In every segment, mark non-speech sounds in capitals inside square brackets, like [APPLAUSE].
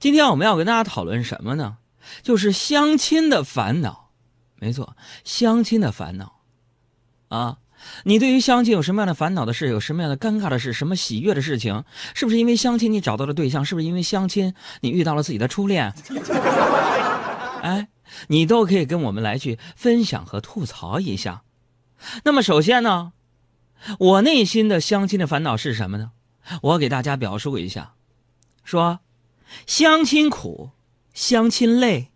今天我们要跟大家讨论什么呢？就是相亲的烦恼。没错，相亲的烦恼。啊，你对于相亲有什么样的烦恼的事？有什么样的尴尬的事？什么喜悦的事情？是不是因为相亲你找到了对象？是不是因为相亲你遇到了自己的初恋？[LAUGHS] 哎，你都可以跟我们来去分享和吐槽一下。那么首先呢，我内心的相亲的烦恼是什么呢？我给大家表述一下，说。相亲苦，相亲累，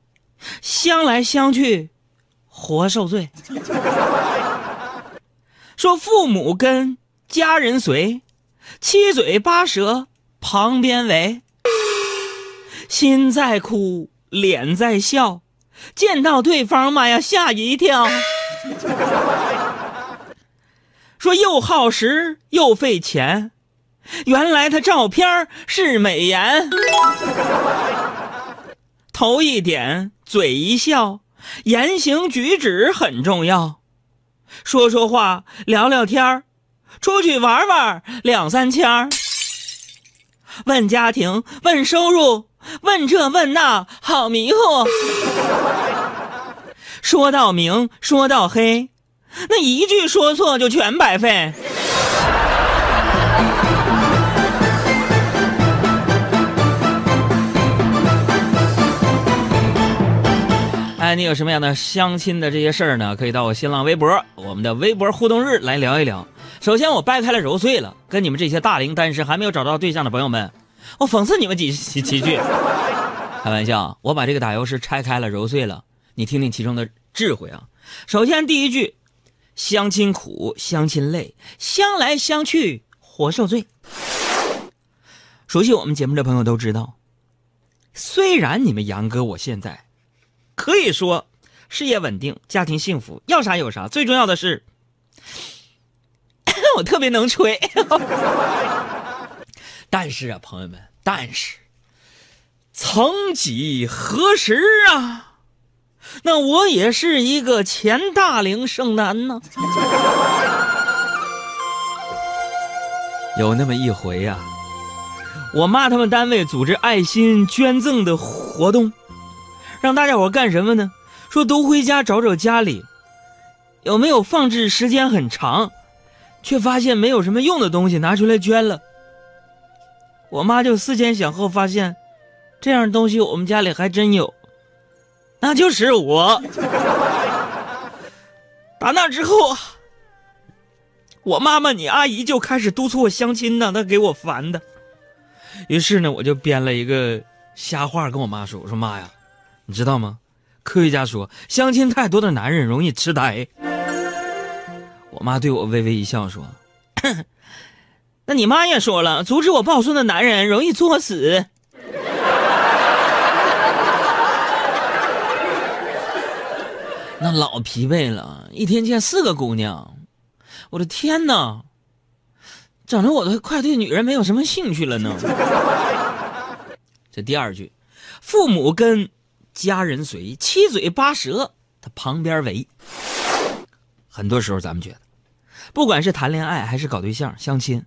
相来相去，活受罪。[LAUGHS] 说父母跟，家人随，七嘴八舌旁边围。心在哭，脸在笑，见到对方妈呀吓一跳。[LAUGHS] 说又耗时又费钱。原来他照片是美颜，头一点，嘴一笑，言行举止很重要。说说话，聊聊天儿出去玩玩两三千问家庭，问收入，问这问那，好迷糊。说到明，说到黑，那一句说错就全白费。哎，你有什么样的相亲的这些事儿呢？可以到我新浪微博，我们的微博互动日来聊一聊。首先，我掰开了揉碎了，跟你们这些大龄单身还没有找到对象的朋友们，我讽刺你们几几几句。开玩笑，我把这个打油诗拆开了揉碎了，你听听其中的智慧啊。首先，第一句，相亲苦，相亲累，相来相去活受罪。熟悉我们节目的朋友都知道，虽然你们杨哥我现在。可以说，事业稳定，家庭幸福，要啥有啥。最重要的是，[COUGHS] 我特别能吹。[LAUGHS] 但是啊，朋友们，但是，曾几何时啊，那我也是一个前大龄剩男呢。有那么一回呀，我妈他们单位组织爱心捐赠的活动。让大家伙干什么呢？说都回家找找家里有没有放置时间很长，却发现没有什么用的东西拿出来捐了。我妈就思前想后，发现这样东西我们家里还真有，那就是我。[LAUGHS] 打那之后，我妈妈、你阿姨就开始督促我相亲呢，那给我烦的。于是呢，我就编了一个瞎话跟我妈说：“我说妈呀。”你知道吗？科学家说，相亲太多的男人容易痴呆。我妈对我微微一笑说：“那你妈也说了，阻止我抱孙的男人容易作死。”那老疲惫了，一天见四个姑娘，我的天哪，整的我都快对女人没有什么兴趣了呢。这第二句，父母跟。家人随，七嘴八舌，他旁边围。很多时候，咱们觉得，不管是谈恋爱还是搞对象、相亲，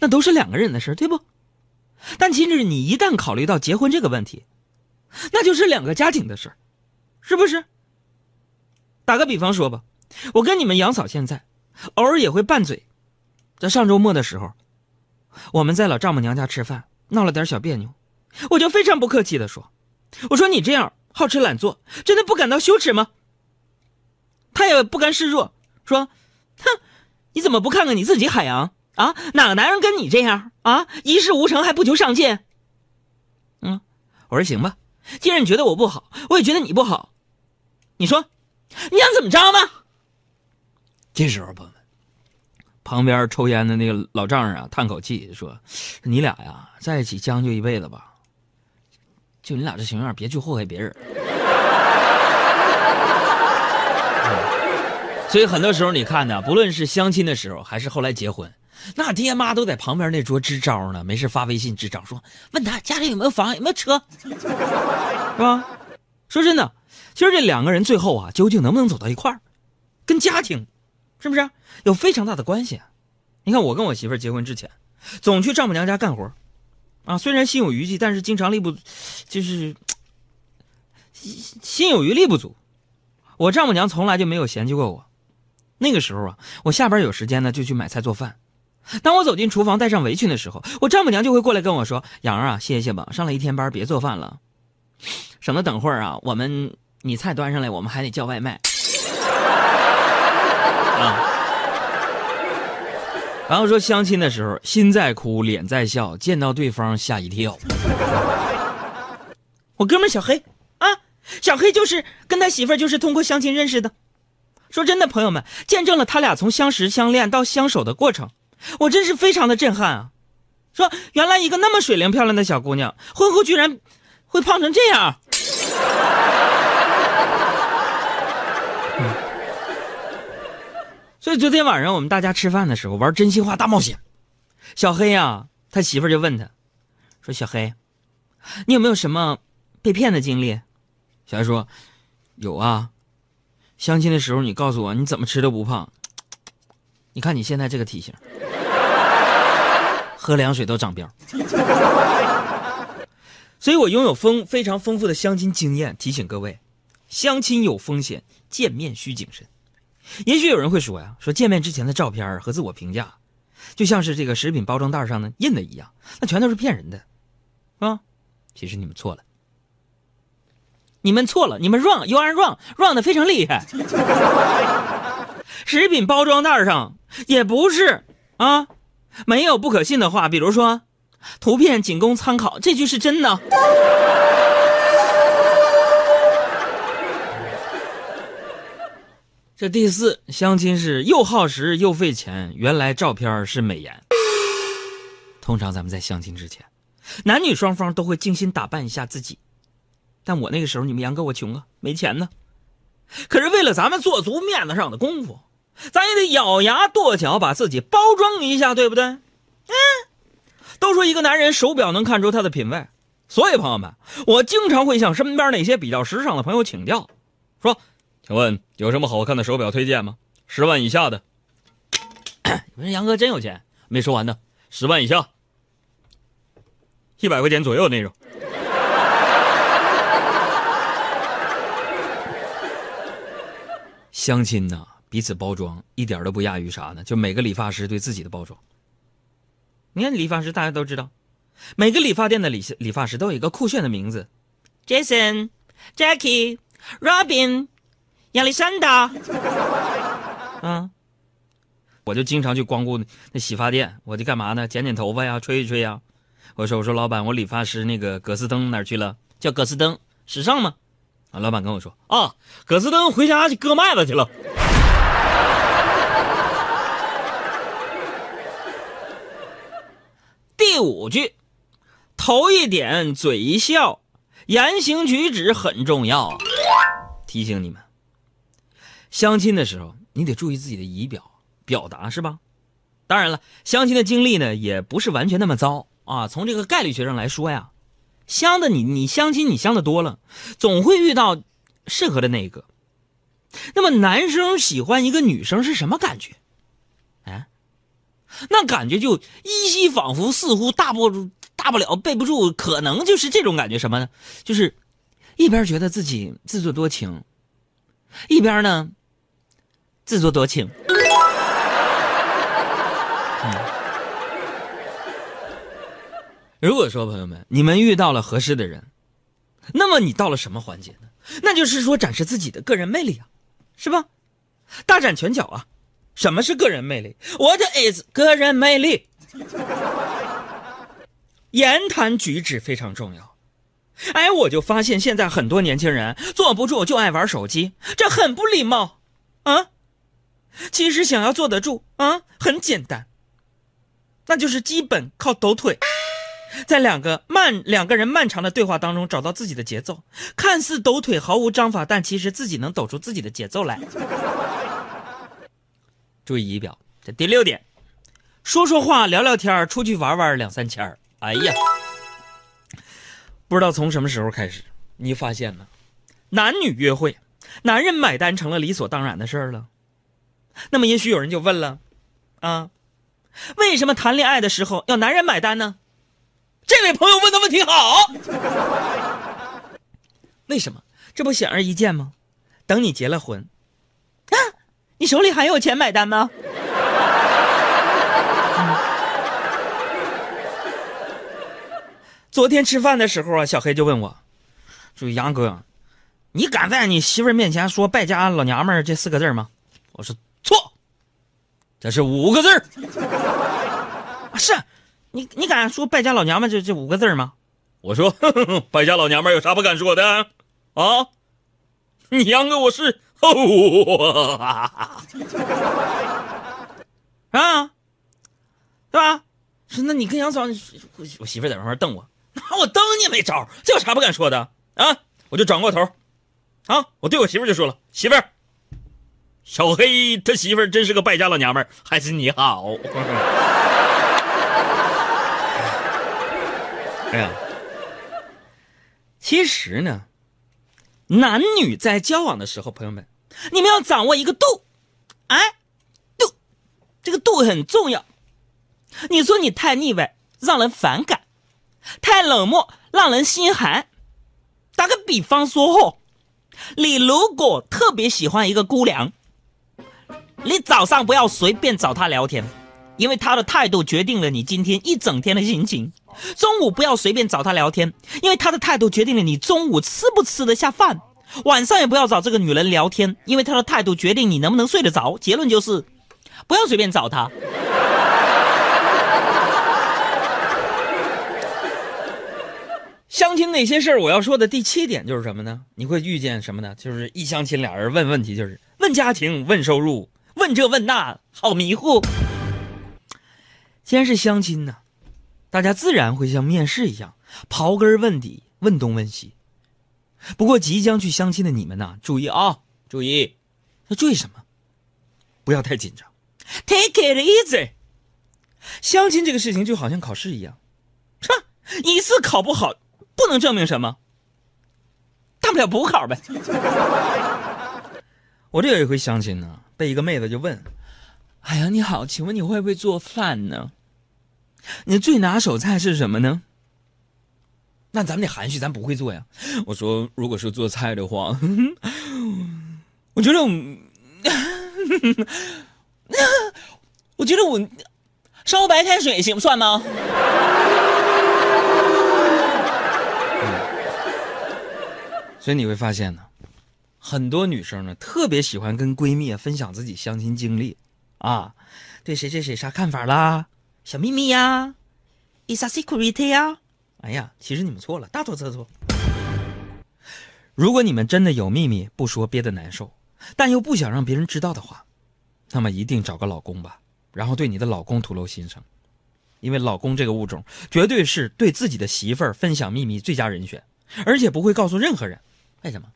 那都是两个人的事，对不？但其实你一旦考虑到结婚这个问题，那就是两个家庭的事是不是？打个比方说吧，我跟你们杨嫂现在偶尔也会拌嘴。在上周末的时候，我们在老丈母娘家吃饭，闹了点小别扭，我就非常不客气的说：“我说你这样。”好吃懒做，真的不感到羞耻吗？他也不甘示弱，说：“哼，你怎么不看看你自己，海洋啊？哪个男人跟你这样啊？一事无成还不求上进？”嗯，我说行吧，既然你觉得我不好，我也觉得你不好。你说，你想怎么着呢？这时候，朋友们，旁边抽烟的那个老丈人啊，叹口气说：“你俩呀，在一起将就一辈子吧。”就你俩这情样，别去祸害别人。所以很多时候，你看呢，不论是相亲的时候，还是后来结婚，那爹妈都在旁边那桌支招呢，没事发微信支招，说问他家里有没有房，有没有车，是吧？说真的，其实这两个人最后啊，究竟能不能走到一块儿，跟家庭是不是有非常大的关系？你看我跟我媳妇结婚之前，总去丈母娘家干活，啊，虽然心有余悸，但是经常力不，就是心心有余力不足。我丈母娘从来就没有嫌弃过我。那个时候啊，我下班有时间呢，就去买菜做饭。当我走进厨房，带上围裙的时候，我丈母娘就会过来跟我说：“杨儿啊，歇歇吧，上了一天班，别做饭了，省得等会儿啊，我们你菜端上来，我们还得叫外卖。”啊。然后说相亲的时候，心在哭，脸在笑，见到对方吓一跳。[LAUGHS] 我哥们小黑啊，小黑就是跟他媳妇儿就是通过相亲认识的。说真的，朋友们见证了他俩从相识、相恋到相守的过程，我真是非常的震撼啊！说原来一个那么水灵漂亮的小姑娘，婚后居然会胖成这样。所以昨天晚上我们大家吃饭的时候玩真心话大冒险，小黑呀，他媳妇就问他，说：“小黑，你有没有什么被骗的经历？”小黑说：“有啊，相亲的时候你告诉我你怎么吃都不胖，你看你现在这个体型，[LAUGHS] 喝凉水都长膘。[LAUGHS] ”所以我拥有丰非常丰富的相亲经验，提醒各位，相亲有风险，见面需谨慎。也许有人会说呀，说见面之前的照片和自我评价，就像是这个食品包装袋上呢印的一样，那全都是骗人的，啊，其实你们错了，你们错了，你们 wrong，you are wrong，wrong 的非常厉害。[LAUGHS] 食品包装袋上也不是啊，没有不可信的话，比如说，图片仅供参考，这句是真的。这第四相亲是又耗时又费钱，原来照片是美颜。通常咱们在相亲之前，男女双方都会精心打扮一下自己。但我那个时候，你们杨哥我穷啊，没钱呢。可是为了咱们做足面子上的功夫，咱也得咬牙跺脚把自己包装一下，对不对？嗯。都说一个男人手表能看出他的品味，所以朋友们，我经常会向身边那些比较时尚的朋友请教，说。请问有什么好看的手表推荐吗？十万以下的。[COUGHS] 你说杨哥真有钱，没说完呢。十万以下，一百块钱左右那种。[LAUGHS] 相亲呐，彼此包装一点都不亚于啥呢？就每个理发师对自己的包装。你看理发师，大家都知道，每个理发店的理理发师都有一个酷炫的名字：Jason、Jackie、Robin。亚历山大，[LAUGHS] 嗯，我就经常去光顾那洗发店，我就干嘛呢？剪剪头发呀，吹一吹呀。我说我说老板，我理发师那个葛斯登哪去了？叫葛斯登，时尚吗？啊，老板跟我说啊，葛斯登回家去割麦子去了。[LAUGHS] 第五句，头一点，嘴一笑，言行举止很重要，提醒你们。相亲的时候，你得注意自己的仪表表达，是吧？当然了，相亲的经历呢，也不是完全那么糟啊。从这个概率学上来说呀，相的你你相亲你相的多了，总会遇到适合的那一个。那么男生喜欢一个女生是什么感觉？哎，那感觉就依稀仿佛，似乎大不大不了背不住，可能就是这种感觉什么呢？就是一边觉得自己自作多情，一边呢。自作多情。如果说朋友们，你们遇到了合适的人，那么你到了什么环节呢？那就是说展示自己的个人魅力啊，是吧？大展拳脚啊！什么是个人魅力？What is 个人魅力？言谈举止非常重要。哎，我就发现现在很多年轻人坐不住就爱玩手机，这很不礼貌啊！其实想要坐得住啊，很简单，那就是基本靠抖腿，在两个漫两个人漫长的对话当中找到自己的节奏，看似抖腿毫无章法，但其实自己能抖出自己的节奏来。[LAUGHS] 注意仪表，这第六点，说说话聊聊天出去玩玩两三千哎呀，不知道从什么时候开始，你发现呢？男女约会，男人买单成了理所当然的事儿了。那么，也许有人就问了，啊，为什么谈恋爱的时候要男人买单呢？这位朋友问的问题好。为什么？这不显而易见吗？等你结了婚，啊，你手里还有钱买单吗？昨天吃饭的时候啊，小黑就问我，说杨哥，你敢在你媳妇面前说败家老娘们儿这四个字吗？我说，这是五个字儿。是，你你敢说败家老娘们这这五个字吗？我说 [LAUGHS] 败家老娘们有啥不敢说的啊？你杨哥我是 [LAUGHS] 啊，对吧？说那你跟杨嫂，我媳妇在旁边瞪我。那 [LAUGHS] 我瞪你没招，这有啥不敢说的啊？我就转过头，啊，我对我媳妇就说了：“媳妇儿，小黑他媳妇儿真是个败家老娘们儿，还是你好。[LAUGHS] ”哎呀，其实呢，男女在交往的时候，朋友们，你们要掌握一个度，哎，度，这个度很重要。你说你太腻歪，让人反感。太冷漠，让人心寒。打个比方说，哦，你如果特别喜欢一个姑娘，你早上不要随便找他聊天，因为他的态度决定了你今天一整天的心情。中午不要随便找他聊天，因为他的态度决定了你中午吃不吃得下饭。晚上也不要找这个女人聊天，因为她的态度决定你能不能睡得着。结论就是，不要随便找她。[LAUGHS] 相亲那些事儿，我要说的第七点就是什么呢？你会遇见什么呢？就是一相亲俩人问问题，就是问家庭、问收入、问这问那，好迷糊。既然是相亲呢，大家自然会像面试一样，刨根问底，问东问西。不过即将去相亲的你们呢，注意啊，注意，要注意什么？不要太紧张，Take it easy。相亲这个事情就好像考试一样，是吧？一次考不好。不能证明什么，大不了补考呗。[LAUGHS] 我这有一回相亲呢，被一个妹子就问：“哎呀，你好，请问你会不会做饭呢？你最拿手菜是什么呢？”那咱们得含蓄，咱不会做呀。我说，如果是做菜的话，[LAUGHS] 我觉得我，我觉得我烧白开水行算吗？所以你会发现呢，很多女生呢特别喜欢跟闺蜜分享自己相亲经历，啊，对谁谁谁啥看法啦，小秘密呀，is a secret 呀。哎呀，其实你们错了，大错特错。如果你们真的有秘密不说憋得难受，但又不想让别人知道的话，那么一定找个老公吧，然后对你的老公吐露心声，因为老公这个物种绝对是对自己的媳妇儿分享秘密最佳人选，而且不会告诉任何人。为什么？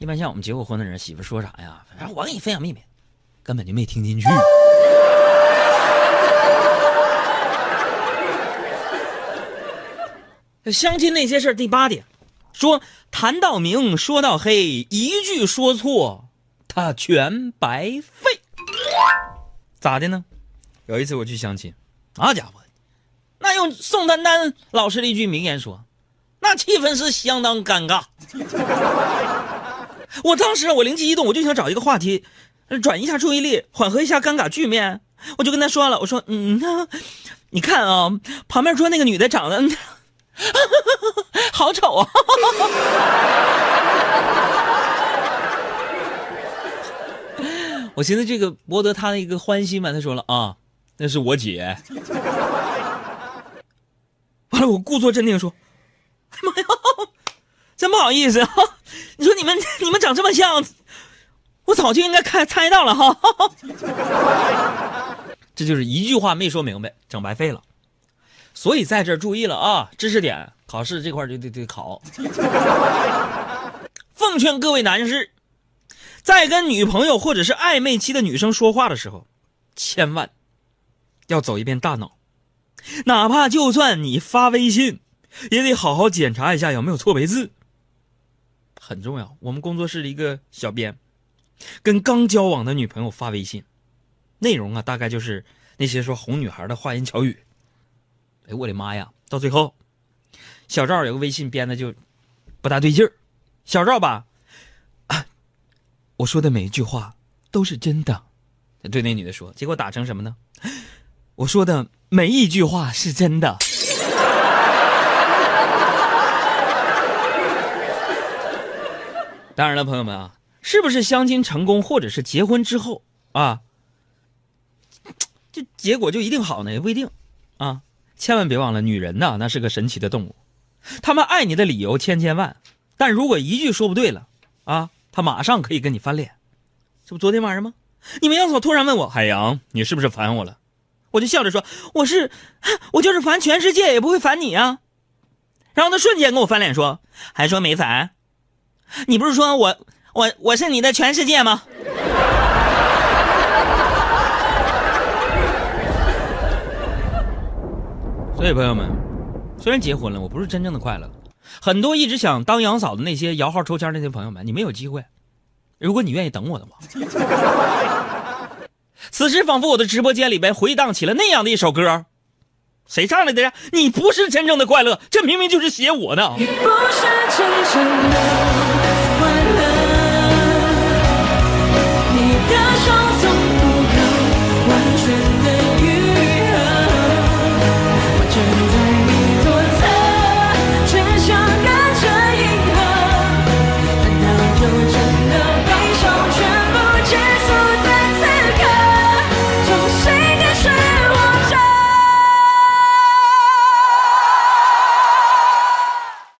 一般像我们结过婚的人，媳妇说啥呀？反正我给你分享秘密，根本就没听进去。[LAUGHS] 相亲那些事儿，第八点，说谈到明，说到黑，一句说错，他全白费。咋的呢？有一次我去相亲，那家伙，那用宋丹丹老师的一句名言说。那气氛是相当尴尬。我当时我灵机一动，我就想找一个话题，转移一下注意力，缓和一下尴尬局面。我就跟他说了，我说：“嗯，[LAUGHS] 你看啊，旁边桌那个女的长得 [LAUGHS] 好丑啊。[LAUGHS] ”我寻思这个博得他的一个欢心嘛。他说了啊，那是我姐。完了，我故作镇定说。妈呀，真不好意思啊！[LAUGHS] 你说你们你们长这么像，我早就应该看猜到了哈。[LAUGHS] 这就是一句话没说明白，整白费了。所以在这注意了啊，知识点，考试这块就得得考。[LAUGHS] 奉劝各位男士，在跟女朋友或者是暧昧期的女生说话的时候，千万要走一遍大脑，哪怕就算你发微信。也得好好检查一下有没有错别字，很重要。我们工作室的一个小编，跟刚交往的女朋友发微信，内容啊大概就是那些说哄女孩的花言巧语。哎，我的妈呀！到最后小赵有个微信编的就不大对劲儿。小赵吧，我说的每一句话都是真的，对那女的说。结果打成什么呢？[LAUGHS] 我说的每一句话是真的。当然了，朋友们啊，是不是相亲成功，或者是结婚之后啊，这结果就一定好呢？也不一定啊。千万别忘了，女人呐，那是个神奇的动物，她们爱你的理由千千万，但如果一句说不对了啊，她马上可以跟你翻脸。这不昨天晚上吗？你们杨嫂突然问我：“海洋，你是不是烦我了？”我就笑着说：“我是，我就是烦全世界也不会烦你啊。”然后他瞬间跟我翻脸说：“还说没烦？你不是说我我我是你的全世界吗？” [LAUGHS] 所以朋友们，虽然结婚了，我不是真正的快乐。很多一直想当杨嫂的那些摇号抽签那些朋友们，你们有机会。如果你愿意等我的话，[LAUGHS] 此时仿佛我的直播间里边回荡起了那样的一首歌，谁唱来的呀？你不是真正的快乐这明明就是写我的你不是真正的快乐。你的手